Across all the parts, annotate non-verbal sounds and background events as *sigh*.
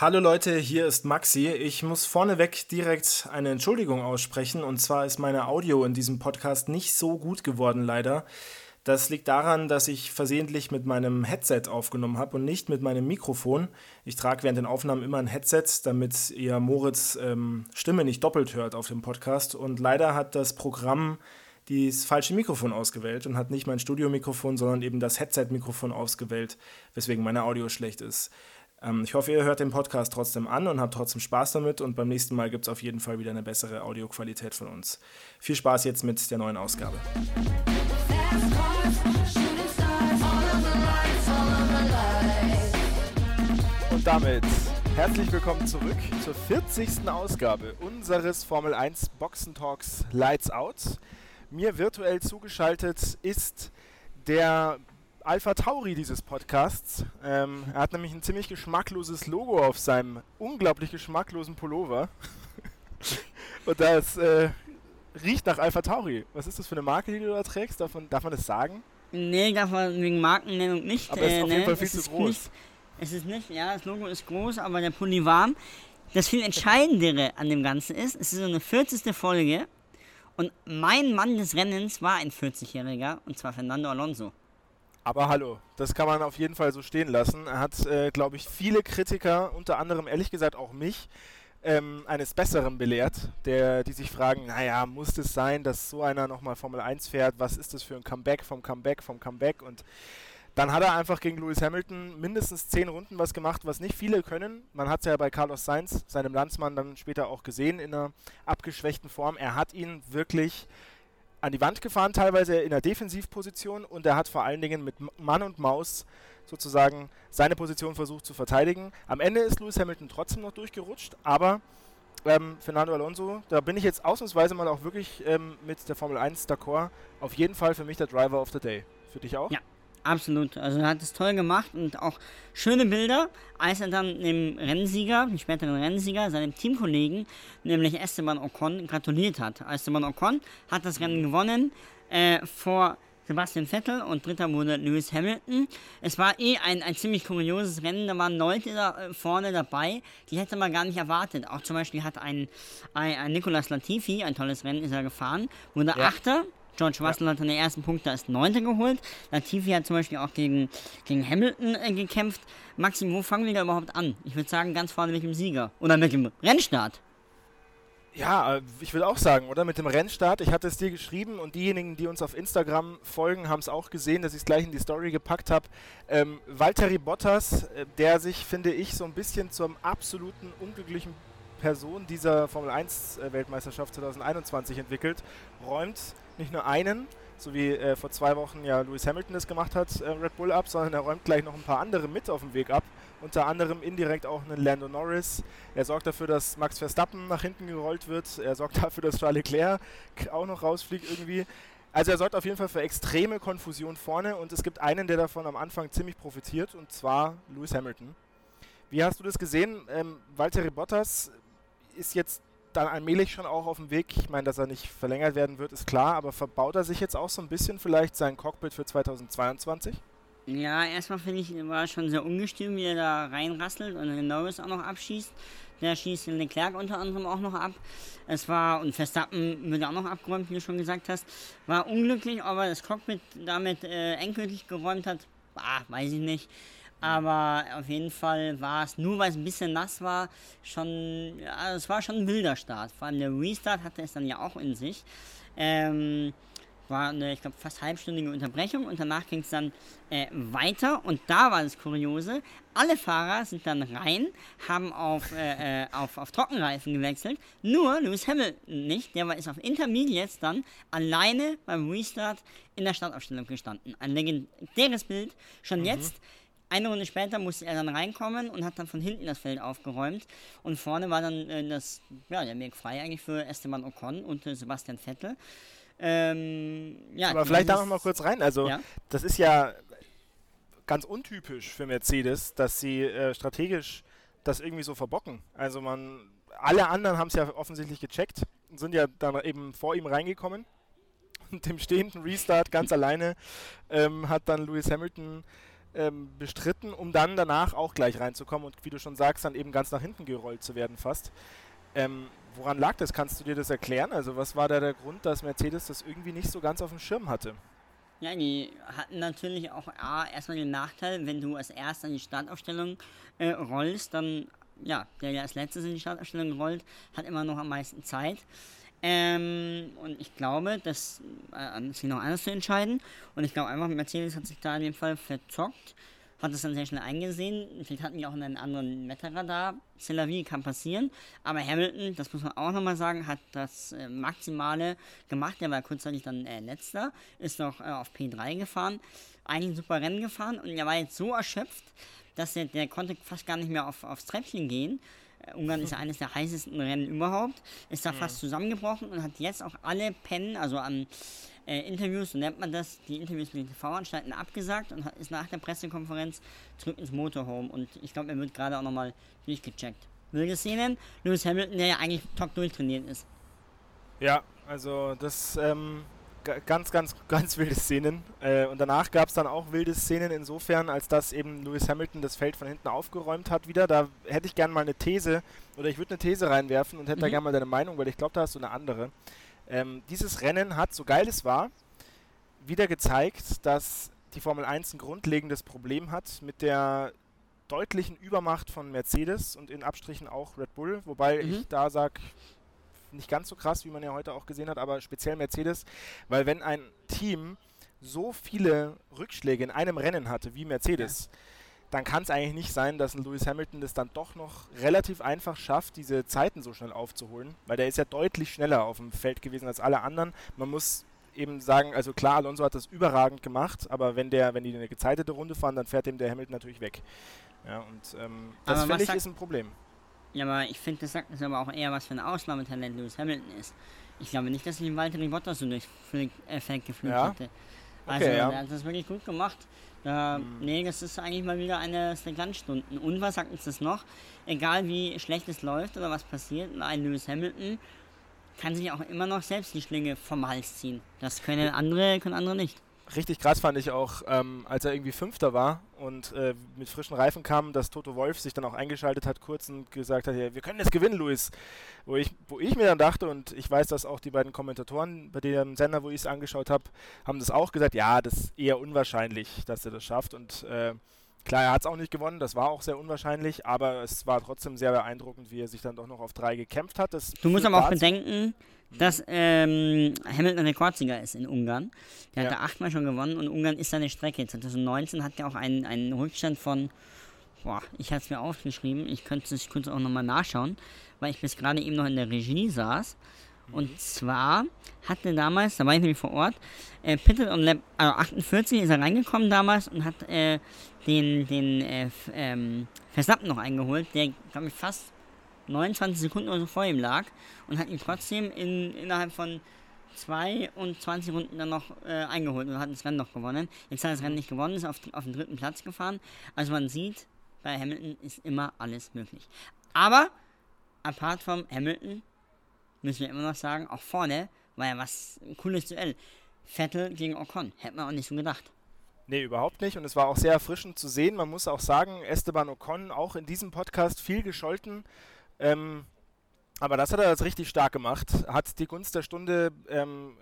Hallo Leute, hier ist Maxi. Ich muss vorneweg direkt eine Entschuldigung aussprechen. Und zwar ist meine Audio in diesem Podcast nicht so gut geworden, leider. Das liegt daran, dass ich versehentlich mit meinem Headset aufgenommen habe und nicht mit meinem Mikrofon. Ich trage während den Aufnahmen immer ein Headset, damit ihr Moritz ähm, Stimme nicht doppelt hört auf dem Podcast. Und leider hat das Programm das falsche Mikrofon ausgewählt und hat nicht mein Studiomikrofon, sondern eben das Headset-Mikrofon ausgewählt, weswegen meine Audio schlecht ist. Ähm, ich hoffe, ihr hört den Podcast trotzdem an und habt trotzdem Spaß damit und beim nächsten Mal gibt es auf jeden Fall wieder eine bessere Audioqualität von uns. Viel Spaß jetzt mit der neuen Ausgabe. Und damit herzlich willkommen zurück zur 40. Ausgabe unseres Formel 1 Boxen Talks Lights Out. Mir virtuell zugeschaltet ist der Alpha Tauri dieses Podcasts. Ähm, er hat nämlich ein ziemlich geschmackloses Logo auf seinem unglaublich geschmacklosen Pullover. *laughs* Und das äh, riecht nach Alpha Tauri. Was ist das für eine Marke, die du da trägst? Darf man, darf man das sagen? Nee, darf man wegen Markennennung nicht. Aber es ist auf äh, jeden ne? Fall viel zu groß. Nicht, es ist nicht, ja, das Logo ist groß, aber der Pulli warm. Das viel Entscheidendere an dem Ganzen ist, es ist so eine 40. Folge und mein Mann des Rennens war ein 40-Jähriger und zwar Fernando Alonso. Aber hallo, das kann man auf jeden Fall so stehen lassen. Er hat, äh, glaube ich, viele Kritiker, unter anderem ehrlich gesagt auch mich, ähm, eines Besseren belehrt, der, die sich fragen, naja, muss es sein, dass so einer nochmal Formel 1 fährt? Was ist das für ein Comeback vom Comeback vom Comeback? Und dann hat er einfach gegen Lewis Hamilton mindestens zehn Runden was gemacht, was nicht viele können. Man hat es ja bei Carlos Sainz, seinem Landsmann, dann später auch gesehen in einer abgeschwächten Form. Er hat ihn wirklich an die Wand gefahren, teilweise in der Defensivposition und er hat vor allen Dingen mit Mann und Maus sozusagen seine Position versucht zu verteidigen. Am Ende ist Lewis Hamilton trotzdem noch durchgerutscht, aber ähm, Fernando Alonso, da bin ich jetzt ausnahmsweise mal auch wirklich ähm, mit der Formel 1 d'accord. Auf jeden Fall für mich der Driver of the Day. Für dich auch? Ja. Absolut. Also er hat es toll gemacht und auch schöne Bilder, als er dann dem Rennsieger, dem späteren Rennsieger, seinem Teamkollegen, nämlich Esteban Ocon, gratuliert hat. Esteban Ocon hat das Rennen gewonnen äh, vor Sebastian Vettel und dritter wurde Lewis Hamilton. Es war eh ein, ein ziemlich kurioses Rennen, da waren Leute da äh, vorne dabei, die hätte man gar nicht erwartet. Auch zum Beispiel hat ein, ein, ein Nicolas Latifi, ein tolles Rennen ist er gefahren, wurde Ja. Achter. George Russell hat an den ersten Punkte als Neunter geholt. Latifi hat zum Beispiel auch gegen, gegen Hamilton äh, gekämpft. Maxim, wo fangen wir da überhaupt an? Ich würde sagen, ganz vorne mit dem Sieger. Oder mit dem Rennstart. Ja, äh, ich würde auch sagen, oder? Mit dem Rennstart. Ich hatte es dir geschrieben und diejenigen, die uns auf Instagram folgen, haben es auch gesehen, dass ich es gleich in die Story gepackt habe. Ähm, Valtteri Bottas, äh, der sich, finde ich, so ein bisschen zum absoluten unglücklichen Person dieser Formel 1 äh, Weltmeisterschaft 2021 entwickelt, räumt nicht nur einen, so wie äh, vor zwei Wochen ja Lewis Hamilton das gemacht hat, äh, Red Bull ab, sondern er räumt gleich noch ein paar andere mit auf dem Weg ab. Unter anderem indirekt auch einen Lando Norris. Er sorgt dafür, dass Max Verstappen nach hinten gerollt wird. Er sorgt *laughs* dafür, dass Charles Leclerc auch noch rausfliegt irgendwie. Also er sorgt auf jeden Fall für extreme Konfusion vorne und es gibt einen, der davon am Anfang ziemlich profitiert und zwar Lewis Hamilton. Wie hast du das gesehen? Ähm, Valtteri Bottas ist jetzt dann allmählich schon auch auf dem Weg. Ich meine, dass er nicht verlängert werden wird, ist klar, aber verbaut er sich jetzt auch so ein bisschen vielleicht sein Cockpit für 2022? Ja, erstmal finde ich, war schon sehr ungestüm, wie er da reinrasselt und den Norris auch noch abschießt. Der schießt den Leclerc unter anderem auch noch ab. Es war, und Verstappen wird auch noch abgeräumt, wie du schon gesagt hast. War unglücklich, ob er das Cockpit damit äh, endgültig geräumt hat, ah, weiß ich nicht. Aber auf jeden Fall war es, nur weil es ein bisschen nass war, schon, ja, es war schon ein wilder Start. Vor allem der Restart hatte es dann ja auch in sich. Ähm, war eine, ich glaube, fast halbstündige Unterbrechung und danach ging es dann äh, weiter und da war das Kuriose. Alle Fahrer sind dann rein, haben auf, äh, äh, auf, auf Trockenreifen gewechselt, nur Lewis Hamilton nicht, der war ist auf Intermediates dann alleine beim Restart in der Startaufstellung gestanden. Ein legendäres Bild, schon jetzt. Eine Runde später musste er dann reinkommen und hat dann von hinten das Feld aufgeräumt. Und vorne war dann äh, das, ja, der Weg frei eigentlich für Esteban Ocon und äh, Sebastian Vettel. Ähm, ja, Aber vielleicht da noch mal kurz rein. Also, Ja. das ist ja ganz untypisch für Mercedes, dass sie äh, strategisch das irgendwie so verbocken. Also, man, alle anderen haben es ja offensichtlich gecheckt und sind ja dann eben vor ihm reingekommen. *laughs* Und dem stehenden Restart ganz alleine ähm, hat dann Lewis Hamilton ähm, bestritten, um dann danach auch gleich reinzukommen und wie du schon sagst, dann eben ganz nach hinten gerollt zu werden fast. Ähm, woran lag das? Kannst du dir das erklären? Also was war da der Grund, dass Mercedes das irgendwie nicht so ganz auf dem Schirm hatte? Ja, die hatten natürlich auch A, erstmal den Nachteil, wenn du als erster in die Startaufstellung äh, rollst, dann, ja, der, der als letztes in die Startaufstellung rollt, hat immer noch am meisten Zeit. Ähm, und ich glaube, dass äh, es noch anders zu entscheiden. Und ich glaube einfach, Mercedes hat sich da in dem Fall verzockt, hat es dann sehr schnell eingesehen. Vielleicht hatten die auch einen anderen Wetterradar. Cellavi kann passieren. Aber Hamilton, das muss man auch nochmal sagen, hat das äh, Maximale gemacht. Der war kurzzeitig dann äh, letzter, ist noch äh, auf P3 gefahren. Eigentlich ein super Rennen gefahren und er war jetzt so erschöpft, dass er, der konnte fast gar nicht mehr auf, aufs Treppchen gehen. Ungarn ist ja eines der heißesten Rennen überhaupt, ist da fast zusammengebrochen und hat jetzt auch alle Pennen, also an äh, Interviews, so nennt man das, die Interviews mit den TV-Anstalten abgesagt und hat, ist nach der Pressekonferenz zurück ins Motorhome und ich glaube, er wird gerade auch nochmal durchgecheckt. Wilde Szenen, Lewis Hamilton, der ja eigentlich top durchtrainiert ist. Ja, also das ähm, ganz, ganz, *laughs* ganz wilde Szenen. Äh, und danach gab es dann auch wilde Szenen insofern, als dass eben Lewis Hamilton das Feld von hinten aufgeräumt hat wieder. Da hätte ich gerne mal eine These, oder ich würde eine These reinwerfen und hätte mhm. da gerne mal deine Meinung, weil ich glaube, da hast du eine andere. Ähm, dieses Rennen hat, so geil es war, wieder gezeigt, dass die Formel 1 ein grundlegendes Problem hat mit der deutlichen Übermacht von Mercedes und in Abstrichen auch Red Bull, wobei mhm. ich da sage, nicht ganz so krass, wie man ja heute auch gesehen hat, aber speziell Mercedes, weil wenn ein Team so viele Rückschläge in einem Rennen hatte wie Mercedes, ja. dann kann es eigentlich nicht sein, dass ein Lewis Hamilton das dann doch noch relativ einfach schafft, diese Zeiten so schnell aufzuholen, weil der ist ja deutlich schneller auf dem Feld gewesen als alle anderen. Man muss eben sagen, also klar, Alonso hat das überragend gemacht, aber wenn der, wenn die eine gezeitete Runde fahren, dann fährt dem der Hamilton natürlich weg. Ja, und ähm, das finde ich ist ein Problem. Ja, aber ich finde, das sagt das aber auch eher, was für ein Ausnahmetalent Lewis Hamilton ist. Ich glaube nicht, dass ich Walter Bottas so durch äh, Feld geflügt ja. hätte. Also, okay, ja. er hat das wirklich gut gemacht. Äh, mhm. Nee, das ist eigentlich mal wieder eine der Glanzstunden. Und was sagt uns das noch? Egal wie schlecht es läuft oder was passiert, ein Lewis Hamilton kann sich auch immer noch selbst die Schlinge vom Hals ziehen. Das können andere, können andere nicht richtig krass fand ich auch, ähm, als er irgendwie Fünfter war und äh, mit frischen Reifen kam, dass Toto Wolf sich dann auch eingeschaltet hat, kurz und gesagt hat, ja, wir können das gewinnen, Luis. Wo ich, wo ich mir dann dachte, und ich weiß, dass auch die beiden Kommentatoren bei dem Sender, wo ich es angeschaut habe, haben das auch gesagt, ja, das ist eher unwahrscheinlich, dass er das schafft. Und äh, klar, er hat es auch nicht gewonnen, das war auch sehr unwahrscheinlich, aber es war trotzdem sehr beeindruckend, wie er sich dann doch noch auf drei gekämpft hat. Das du musst aber auch bedenken, dass ähm, Hamilton Rekordsieger ist in Ungarn. Der ja. hat da achtmal schon gewonnen und Ungarn ist seine Strecke. 2019 hat er auch einen, einen Rückstand von, boah, ich hatte es mir aufgeschrieben, ich könnte es kurz auch nochmal nachschauen, weil ich bis gerade eben noch in der Regie saß. Und mhm. zwar hatte damals, da war ich nämlich vor Ort, äh, Pitted und Lab, also 48 ist er reingekommen damals und hat äh, den, den äh, ähm, Verstappen noch eingeholt, der, glaube ich, fast 29 Sekunden oder so vor ihm lag und hat ihn trotzdem in, innerhalb von 22 Runden dann noch äh, eingeholt und hat das Rennen noch gewonnen. Jetzt hat das Rennen nicht gewonnen, ist auf, auf den dritten Platz gefahren. Also man sieht, bei Hamilton ist immer alles möglich. Aber, apart vom Hamilton, müssen wir immer noch sagen, auch vorne war ja was ein cooles Duell. Vettel gegen Ocon, hätte man auch nicht so gedacht. Nee, überhaupt nicht. Und es war auch sehr erfrischend zu sehen. Man muss auch sagen, Esteban Ocon auch in diesem Podcast viel gescholten. Ähm, aber das hat er jetzt richtig stark gemacht. Hat die Gunst der Stunde ähm,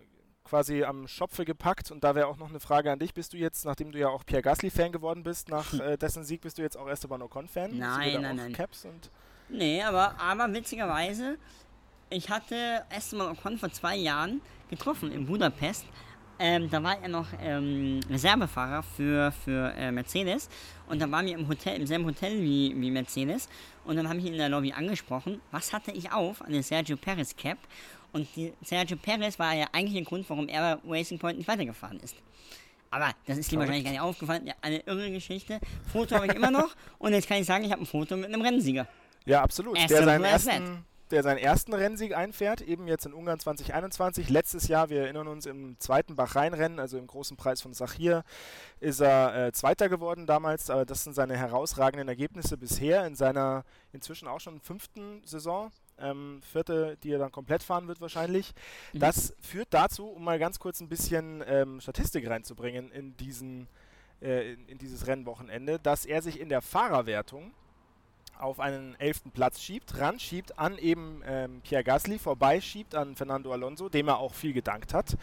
quasi am Schopfe gepackt. Und da wäre auch noch eine Frage an dich. Bist du jetzt, nachdem du ja auch Pierre Gasly-Fan geworden bist, nach äh, dessen Sieg, bist du jetzt auch Esteban Ocon-Fan? Nein, nein, nein. Caps und nee, aber, aber witzigerweise, ich hatte Esteban Ocon vor zwei Jahren getroffen in Budapest ähm, da war er noch ähm, Reservefahrer für, für äh, Mercedes und da waren wir im Hotel, im selben Hotel wie, wie Mercedes und dann habe ich ihn in der Lobby angesprochen, was hatte ich auf? Eine Sergio Perez Cap und die Sergio Perez war ja eigentlich der Grund, warum er Racing Point nicht weitergefahren ist. Aber das ist ihm wahrscheinlich gar nicht aufgefallen. Ja, eine irre Geschichte. Foto habe ich immer noch und jetzt kann ich sagen, ich habe ein Foto mit einem Rennsieger. Ja, absolut. Der seinen ersten, der seinen ersten Rennsieg einfährt, eben jetzt in Ungarn 2021. Letztes Jahr, wir erinnern uns, im zweiten Bach-Rhein-Rennen, also im großen Preis von Sachir, ist er äh, Zweiter geworden damals. Aber das sind seine herausragenden Ergebnisse bisher in seiner inzwischen auch schon fünften Saison. Ähm, vierte, die er dann komplett fahren wird wahrscheinlich. Mhm. Das führt dazu, um mal ganz kurz ein bisschen ähm, Statistik reinzubringen in diesen äh, in, in dieses Rennwochenende, dass er sich in der Fahrerwertung auf einen elften Platz schiebt, ranschiebt an eben ähm, Pierre Gasly, vorbeischiebt an Fernando Alonso, dem er auch viel gedankt hat.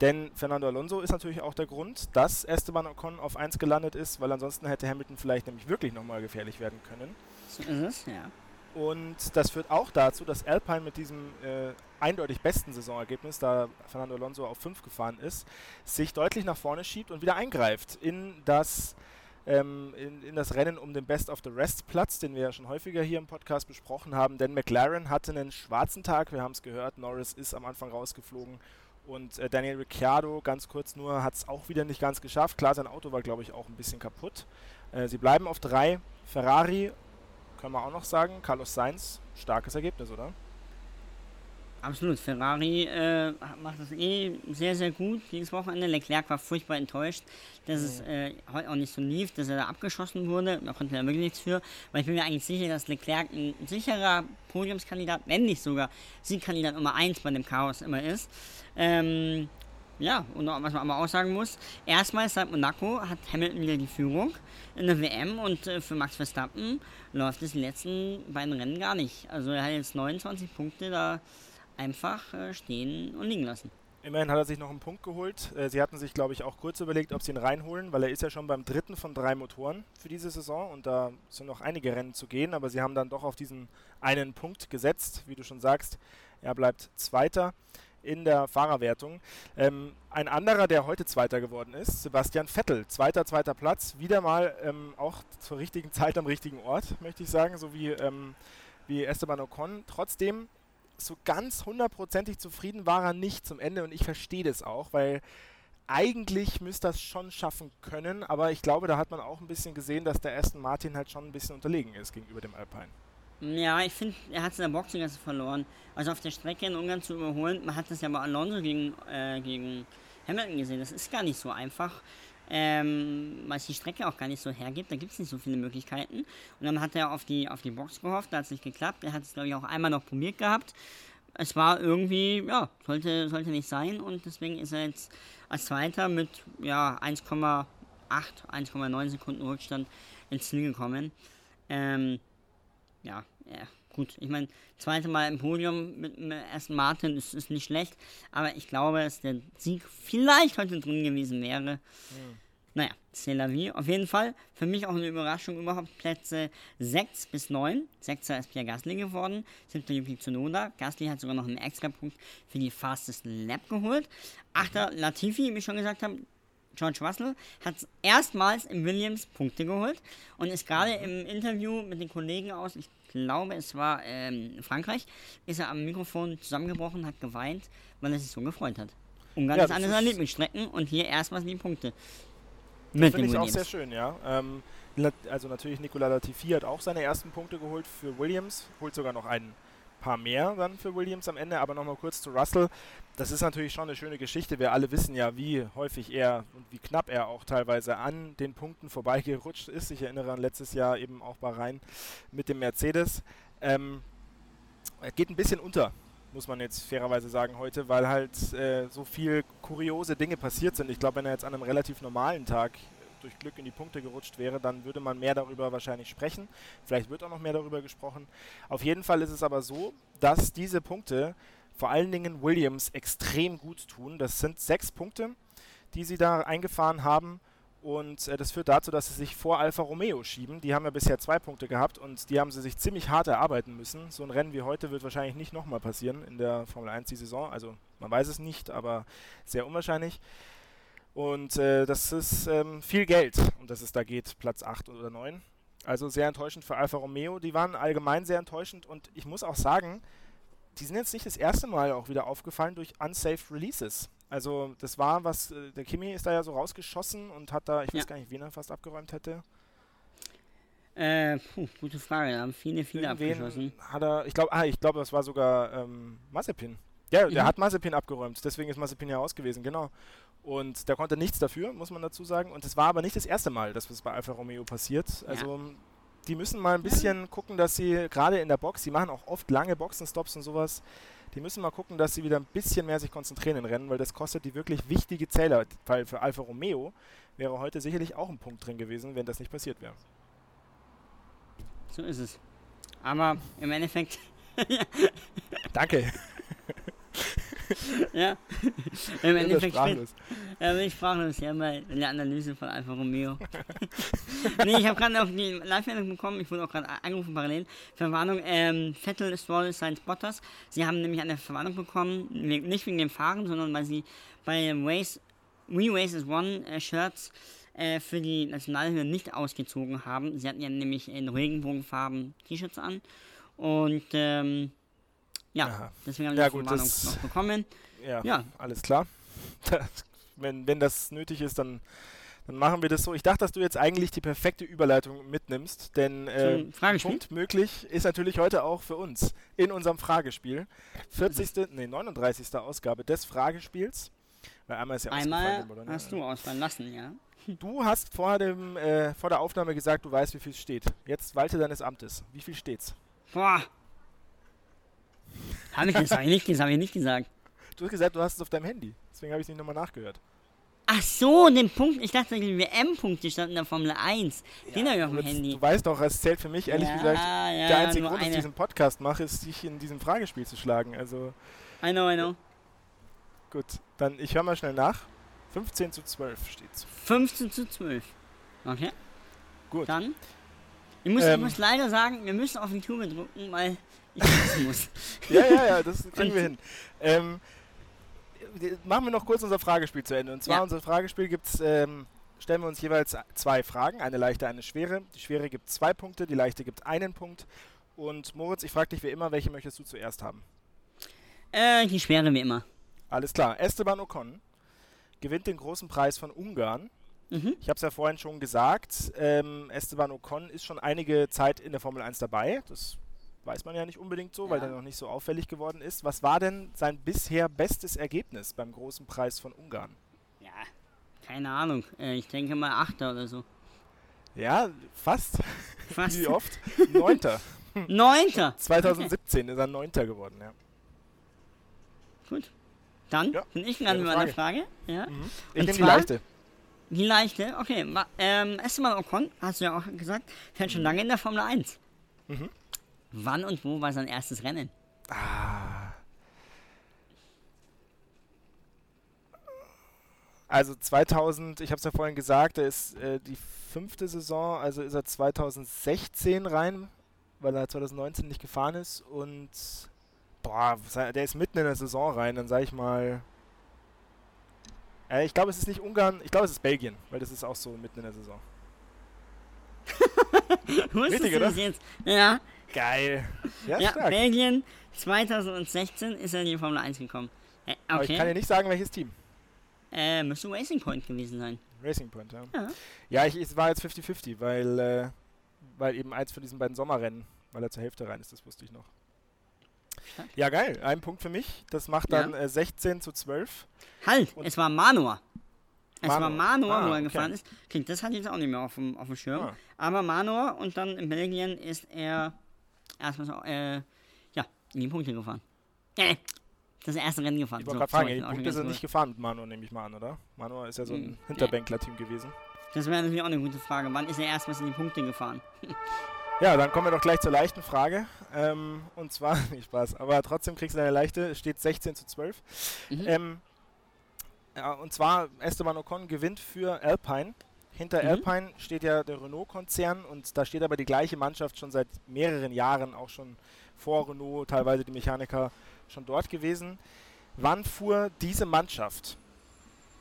Denn Fernando Alonso ist natürlich auch der Grund, dass Esteban Ocon auf 1 gelandet ist, weil ansonsten hätte Hamilton vielleicht nämlich wirklich nochmal gefährlich werden können. So ist es, ja. Und das führt auch dazu, dass Alpine mit diesem äh, eindeutig besten Saisonergebnis, da Fernando Alonso auf 5 gefahren ist, sich deutlich nach vorne schiebt und wieder eingreift in das ähm, in, in, das Rennen um den Best of the Rest Platz, den wir ja schon häufiger hier im Podcast besprochen haben. Denn McLaren hatte einen schwarzen Tag, wir haben es gehört, Norris ist am Anfang rausgeflogen und äh, Daniel Ricciardo, ganz kurz nur, hat es auch wieder nicht ganz geschafft. Klar, sein Auto war, glaube ich, auch ein bisschen kaputt. Äh, sie bleiben auf drei. Ferrari, können wir auch noch sagen, Carlos Sainz, starkes Ergebnis, oder? Absolut. Ferrari äh, macht das eh sehr, sehr gut dieses Wochenende. Leclerc war furchtbar enttäuscht, dass es äh, heute auch nicht so lief, dass er da abgeschossen wurde. Da konnte er wirklich nichts für. Weil ich bin mir eigentlich sicher, dass Leclerc ein sicherer Podiumskandidat, wenn nicht sogar Siegkandidat Nummer 1 bei dem Chaos immer ist. Ähm, ja, und was man aber auch sagen muss, erstmals seit Monaco hat Hamilton wieder die Führung in der WM und äh, für Max Verstappen läuft es die letzten beiden Rennen gar nicht. Also er hat jetzt 29 Punkte da einfach äh, stehen und liegen lassen. Immerhin hat er sich noch einen Punkt geholt. Äh, sie hatten sich, glaube ich, auch kurz überlegt, ob sie ihn reinholen, weil er ist ja schon beim dritten von drei Motoren für diese Saison und da sind noch einige Rennen zu gehen, aber sie haben dann doch auf diesen einen Punkt gesetzt, wie du schon sagst. Er bleibt Zweiter in der Fahrerwertung. Ähm, ein anderer, der heute Zweiter geworden ist, Sebastian Vettel. Zweiter, zweiter Platz. Wieder mal ähm, auch zur richtigen Zeit am richtigen Ort, möchte ich sagen, so wie, ähm, wie Esteban Ocon. Trotzdem so ganz hundertprozentig zufrieden war er nicht zum Ende und ich verstehe das auch, weil eigentlich müsste das schon schaffen können, aber ich glaube, da hat man auch ein bisschen gesehen, dass der Aston Martin halt schon ein bisschen unterlegen ist gegenüber dem Alpine. Ja, ich finde, er hat es in der Boxengasse verloren. Also auf der Strecke in Ungarn zu überholen, man hat das ja bei Alonso gegen, äh, gegen Hamilton gesehen, das ist gar nicht so einfach ähm, weil es die Strecke auch gar nicht so hergibt. Da gibt es nicht so viele Möglichkeiten. Und dann hat er auf die, auf die Box gehofft, da hat es nicht geklappt. Er hat es, glaube ich, auch einmal noch probiert gehabt. Es war irgendwie, ja, sollte, sollte nicht sein und deswegen ist er jetzt als Zweiter mit ja, 1,8, 1,9 Sekunden Rückstand ins Ziel gekommen. Ähm, ja, ja, gut. Ich meine, zweite Mal im Podium mit dem ersten Martin ist, ist nicht schlecht, aber ich glaube, dass der Sieg vielleicht heute drin gewesen wäre. Mhm. Naja, c'est la vie. Auf jeden Fall für mich auch eine Überraschung überhaupt Plätze 6 bis 9. Sechster ist Pierre Gasly geworden, siebter Yuki Tsunoda. Gasly hat sogar noch einen Extrapunkt für die Fastest Lap geholt. Achter Latifi, wie ich schon gesagt habe, George Russell hat erstmals im Williams Punkte geholt und ist gerade im Interview mit den Kollegen aus, ich glaube, es war ähm, Frankreich, ist er am Mikrofon zusammengebrochen, hat geweint, weil er sich so gefreut hat. Ungarn ja, ist eine seiner Lieblingsstrecken und hier erstmals die Punkte. Das finde ich auch sehr schön, ja. Ähm, also natürlich Nicola Latifi hat auch seine ersten Punkte geholt für Williams, holt sogar noch einen paar mehr dann für Williams am Ende, aber nochmal kurz zu Russell. Das ist natürlich schon eine schöne Geschichte. Wir alle wissen ja, wie häufig er und wie knapp er auch teilweise an den Punkten vorbeigerutscht ist. Ich erinnere an letztes Jahr eben auch Bahrain mit dem Mercedes. Ähm, er geht ein bisschen unter, muss man jetzt fairerweise sagen heute, weil halt äh, so viel kuriose Dinge passiert sind. Ich glaube, wenn er jetzt an einem relativ normalen Tag durch Glück in die Punkte gerutscht wäre, dann würde man mehr darüber wahrscheinlich sprechen. Vielleicht wird auch noch mehr darüber gesprochen. Auf jeden Fall ist es aber so, dass diese Punkte vor allen Dingen Williams extrem gut tun. Das sind sechs Punkte, die sie da eingefahren haben. Und äh, das führt dazu, dass sie sich vor Alfa Romeo schieben. Die haben ja bisher zwei Punkte gehabt und die haben sie sich ziemlich hart erarbeiten müssen. So ein Rennen wie heute wird wahrscheinlich nicht nochmal passieren in der Formel 1 die Saison. Also man weiß es nicht, aber sehr unwahrscheinlich. Und äh, das ist ähm, viel Geld, um das es da geht, Platz 8 oder 9. Also sehr enttäuschend für Alfa Romeo. Die waren allgemein sehr enttäuschend und ich muss auch sagen, die sind jetzt nicht das erste Mal auch wieder aufgefallen durch unsafe Releases. Also das war was, äh, der Kimi ist da ja so rausgeschossen und hat da, ich ja. weiß gar nicht, wen er fast abgeräumt hätte. Äh, puh, gute Frage, da haben viele, viele Irgendwen abgeschossen. Hat er, ich glaube, ah, ich glaube, das war sogar ähm, Mazepin. Ja, der mhm. hat Mazepin abgeräumt, deswegen ist Mazepin ja aus gewesen, genau. Und der konnte nichts dafür, muss man dazu sagen. Und es war aber nicht das erste Mal, dass es bei Alfa Romeo passiert. Also ja. Die müssen mal ein bisschen gucken, dass sie gerade in der Box, die machen auch oft lange Boxenstops und sowas, die müssen mal gucken, dass sie wieder ein bisschen mehr sich konzentrieren in Rennen, weil das kostet die wirklich wichtige Zähler. Weil für Alfa Romeo wäre heute sicherlich auch ein Punkt drin gewesen, wenn das nicht passiert wäre. So ist es. Aber im Endeffekt. Danke. *laughs* *laughs* ja. Im Endeffekt. Sprachlos. Ja, bin ich sprachlos, ja, bei der Analyse von Alfa Romeo. *laughs* nee, ich habe gerade noch die Live-Meldung bekommen, ich wurde auch gerade angerufen parallel. Verwarnung, ähm, Vettel, Stroll, Science Spotters. Sie haben nämlich eine Verwarnung bekommen, nicht wegen dem Fahren, sondern weil sie bei Race, We Race is One äh, Shirts äh, für die Nationalhymne nicht ausgezogen haben. Sie hatten ja nämlich in Regenbogenfarben T-Shirts an. Und ähm, ja, Aha. deswegen haben wir ja, die Verwarnung noch bekommen. Ja, ja, alles klar. *laughs* wenn, wenn das nötig ist, dann, dann machen wir das so. Ich dachte, dass du jetzt eigentlich die perfekte Überleitung mitnimmst, denn äh, Punkt möglich ist natürlich heute auch für uns in unserem Fragespiel. 40. nee, 39. Ausgabe des Fragespiels. Weil einmal ist ja Einmal hast du ausfallen lassen, ja. Du hast vor, dem, äh, vor der Aufnahme gesagt, du weißt, wie viel steht. Jetzt walte deines Amtes. Wie viel steht's? Boah. Habe ich gesagt, nicht gesagt, habe ich nicht gesagt. Du hast gesagt, du hast es auf deinem Handy. Deswegen habe ich es nicht nochmal nachgehört. Ach so, den Punkt. Ich dachte, die WM-Punkte standen in der Formel 1. Ja, den habe ich auf dem Handy. Du weißt doch, es zählt für mich, ehrlich ja, gesagt, ja, der einzige Grund, dass ich diesen Podcast mache, ist, dich in diesem Fragespiel zu schlagen. Also. I know, I know. Gut, dann ich höre mal schnell nach. 15 zu 12 steht's. 15 zu 12. Okay. Gut. Dann. Ich muss, ähm, ich muss leider sagen, wir müssen auf die Tube drücken, weil muss. *laughs* ja, ja, ja, das *laughs* kriegen wir hin. Ähm, machen wir noch kurz unser Fragespiel zu Ende. Und zwar ja. unser Fragespiel gibt's, ähm, stellen wir uns jeweils zwei Fragen, eine leichte, eine schwere. Die schwere gibt zwei Punkte, die leichte gibt einen Punkt. Und Moritz, ich frage dich wie immer, welche möchtest du zuerst haben? Äh, die schwere wie immer. Alles klar. Esteban Ocon gewinnt den großen Preis von Ungarn. Mhm. Ich habe es ja vorhin schon gesagt, ähm, Esteban Ocon ist schon einige Zeit in der Formel 1 dabei. Das weiß man ja nicht unbedingt so, ja. weil er noch nicht so auffällig geworden ist. Was war denn sein bisher bestes Ergebnis beim großen Preis von Ungarn? Ja, keine Ahnung. Äh, ich denke mal Achter oder so. Ja, fast. *laughs* Fast. Wie oft? Neunter. *laughs* Neunter? 2017 okay. ist er Neunter geworden, ja. Gut. Dann ja, bin ich dran mit meiner Frage. Ja. Mhm. Ich nehme die leichte. Die leichte, okay. Ähm, Esteban Ocon, hast du ja auch gesagt, fährt schon mhm. lange in der Formel 1. Mhm. Wann und wo war sein erstes Rennen? Ah. Also 2000, ich habe es ja vorhin gesagt, da ist äh, die fünfte Saison, also ist er 2016 rein, weil er 2019 nicht gefahren ist und boah, der ist mitten in der Saison rein, dann sage ich mal. Äh, ich glaube, es ist nicht Ungarn, ich glaube, es ist Belgien, weil das ist auch so mitten in der Saison. *laughs* Richtig, oder? Ja. Geil. Ja, ja Belgien 2016 ist er in die Formel 1 gekommen. Äh, okay. Aber ich kann dir nicht sagen, welches Team. Äh, müsste Racing Point gewesen sein. Racing Point, ja. Ja, ja ich, es war jetzt 50-50, weil, äh, weil eben eins von diesen beiden Sommerrennen, weil er zur Hälfte rein ist, das wusste ich noch. Ja, geil. Ein Punkt für mich. Das macht dann ja. äh, 16 zu 12. Halt, Und es war Manor. Es Manor. war Manor, ah, wo er okay. gefahren ist. Klingt, das hatte ich jetzt auch nicht mehr auf dem, auf dem Schirm. Ah. Aber Manor und dann in Belgien ist er erstmal so, äh, ja, in die Punkte gefahren. Äh, das erste Rennen gefahren. Ich wollte so, gerade fragen, die Punkte ist er nicht gefahren mit Manor, nehme ich mal an, oder? Manor ist ja so ein hm, Hinterbänkler-Team gewesen. Das wäre natürlich auch eine gute Frage. Wann ist er erstmals in die Punkte gefahren? *laughs* Ja, dann kommen wir doch gleich zur leichten Frage. Ähm, und zwar, *laughs* nicht Spaß, aber trotzdem kriegst du eine leichte, steht 16 zu 12. Mhm. Ähm, ja, und zwar Esteban Ocon gewinnt für Alpine. Hinter mhm. Alpine steht ja der Renault-Konzern und da steht aber die gleiche Mannschaft schon seit mehreren Jahren, auch schon vor Renault, teilweise die Mechaniker schon dort gewesen. Wann fuhr diese Mannschaft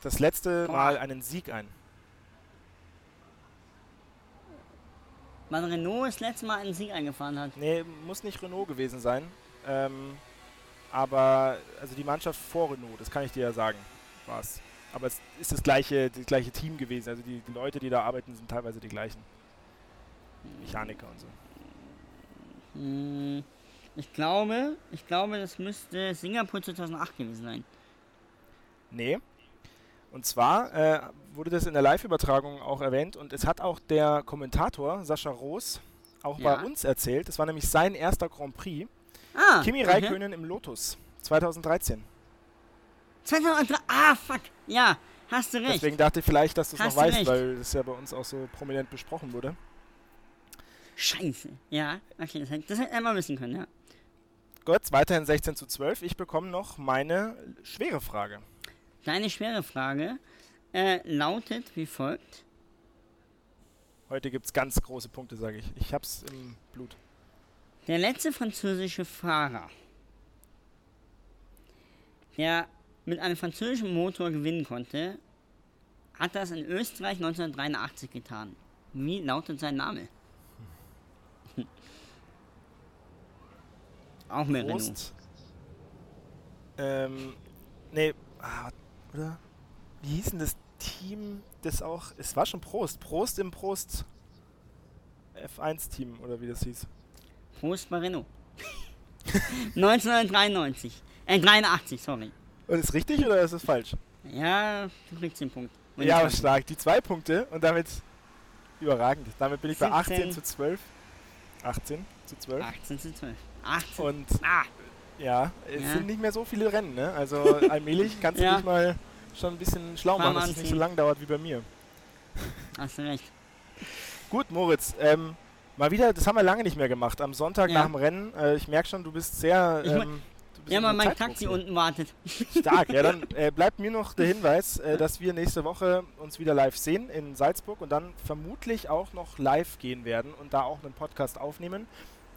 das letzte Mal einen Sieg ein? Wann Renault das letzte Mal einen Sieg eingefahren hat. Nee, muss nicht Renault gewesen sein. Ähm, aber, also die Mannschaft vor Renault, das kann ich dir ja sagen, war es. Aber es ist das gleiche, das gleiche Team gewesen. Also die, die Leute, die da arbeiten, sind teilweise die gleichen. Mechaniker und so. Hm, ich glaube, ich glaube, das müsste Singapur 2008 gewesen sein. Nee, und zwar äh, wurde das in der Live-Übertragung auch erwähnt und es hat auch der Kommentator Sascha Roos auch Ja. bei uns erzählt. Das war nämlich sein erster Grand Prix. Ah, Kimi okay. Räikkönen im Lotus 2013. 2003. Ah, fuck. Ja, hast du recht. Deswegen dachte ich vielleicht, dass du es noch weißt, recht. weil es ja bei uns auch so prominent besprochen wurde. Scheiße. Ja, okay, das hätte das hätte er mal wissen können, ja. Gut, weiterhin 16 zu 12. Ich bekomme noch meine schwere Frage. Deine schwere Frage äh, lautet wie folgt. Heute gibt es ganz große Punkte, sage ich. Ich hab's im Blut. Der letzte französische Fahrer, der mit einem französischen Motor gewinnen konnte, hat das in Österreich 1983 getan. Wie lautet sein Name? *laughs* Auch mehr Renault. Prost. Ähm, nee, ah, oder? Wie hieß denn das Team, das auch, es war schon Prost, Prost im Prost F1-Team, oder wie das hieß. Prost bei Renault. *laughs* 1993. Äh, 83, sorry. Und ist richtig oder ist es falsch? Ja, du kriegst den Punkt. Und ja, aber stark. Die zwei Punkte und damit überragend. Damit bin ich bei 18 17. zu 12. 18 zu 12. 18 zu 12. 18. Und ah, ja, es Ja. sind nicht mehr so viele Rennen, ne? Also *laughs* allmählich kannst du Ja. dich mal schon ein bisschen schlau machen, dass es nicht so anziehen. lang dauert wie bei mir. hast du recht. Gut, Moritz, ähm, mal wieder, das haben wir lange nicht mehr gemacht. Am Sonntag Ja. nach dem Rennen, äh, ich merke schon, du bist sehr. Ähm, Ja, mal mein Taxi hier. unten wartet. *laughs* Stark, ja, dann *laughs* äh, bleibt mir noch der Hinweis, äh, dass wir nächste Woche uns wieder live sehen in Salzburg und dann vermutlich auch noch live gehen werden und da auch einen Podcast aufnehmen.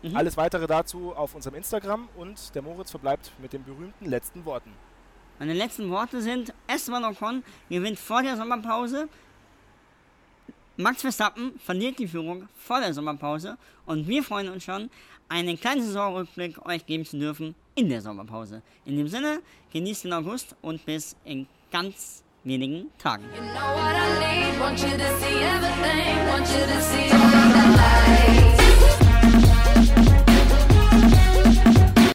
Mhm. Alles weitere dazu auf unserem Instagram und der Moritz verbleibt mit den berühmten letzten Worten. Meine letzten Worte sind: Esteban Ocon gewinnt vor der Sommerpause. Max Verstappen verliert die Führung vor der Sommerpause. Und wir freuen uns schon, einen kleinen Saisonrückblick euch geben zu dürfen in der Sommerpause. In dem Sinne, genießt den August und bis in ganz wenigen Tagen. You know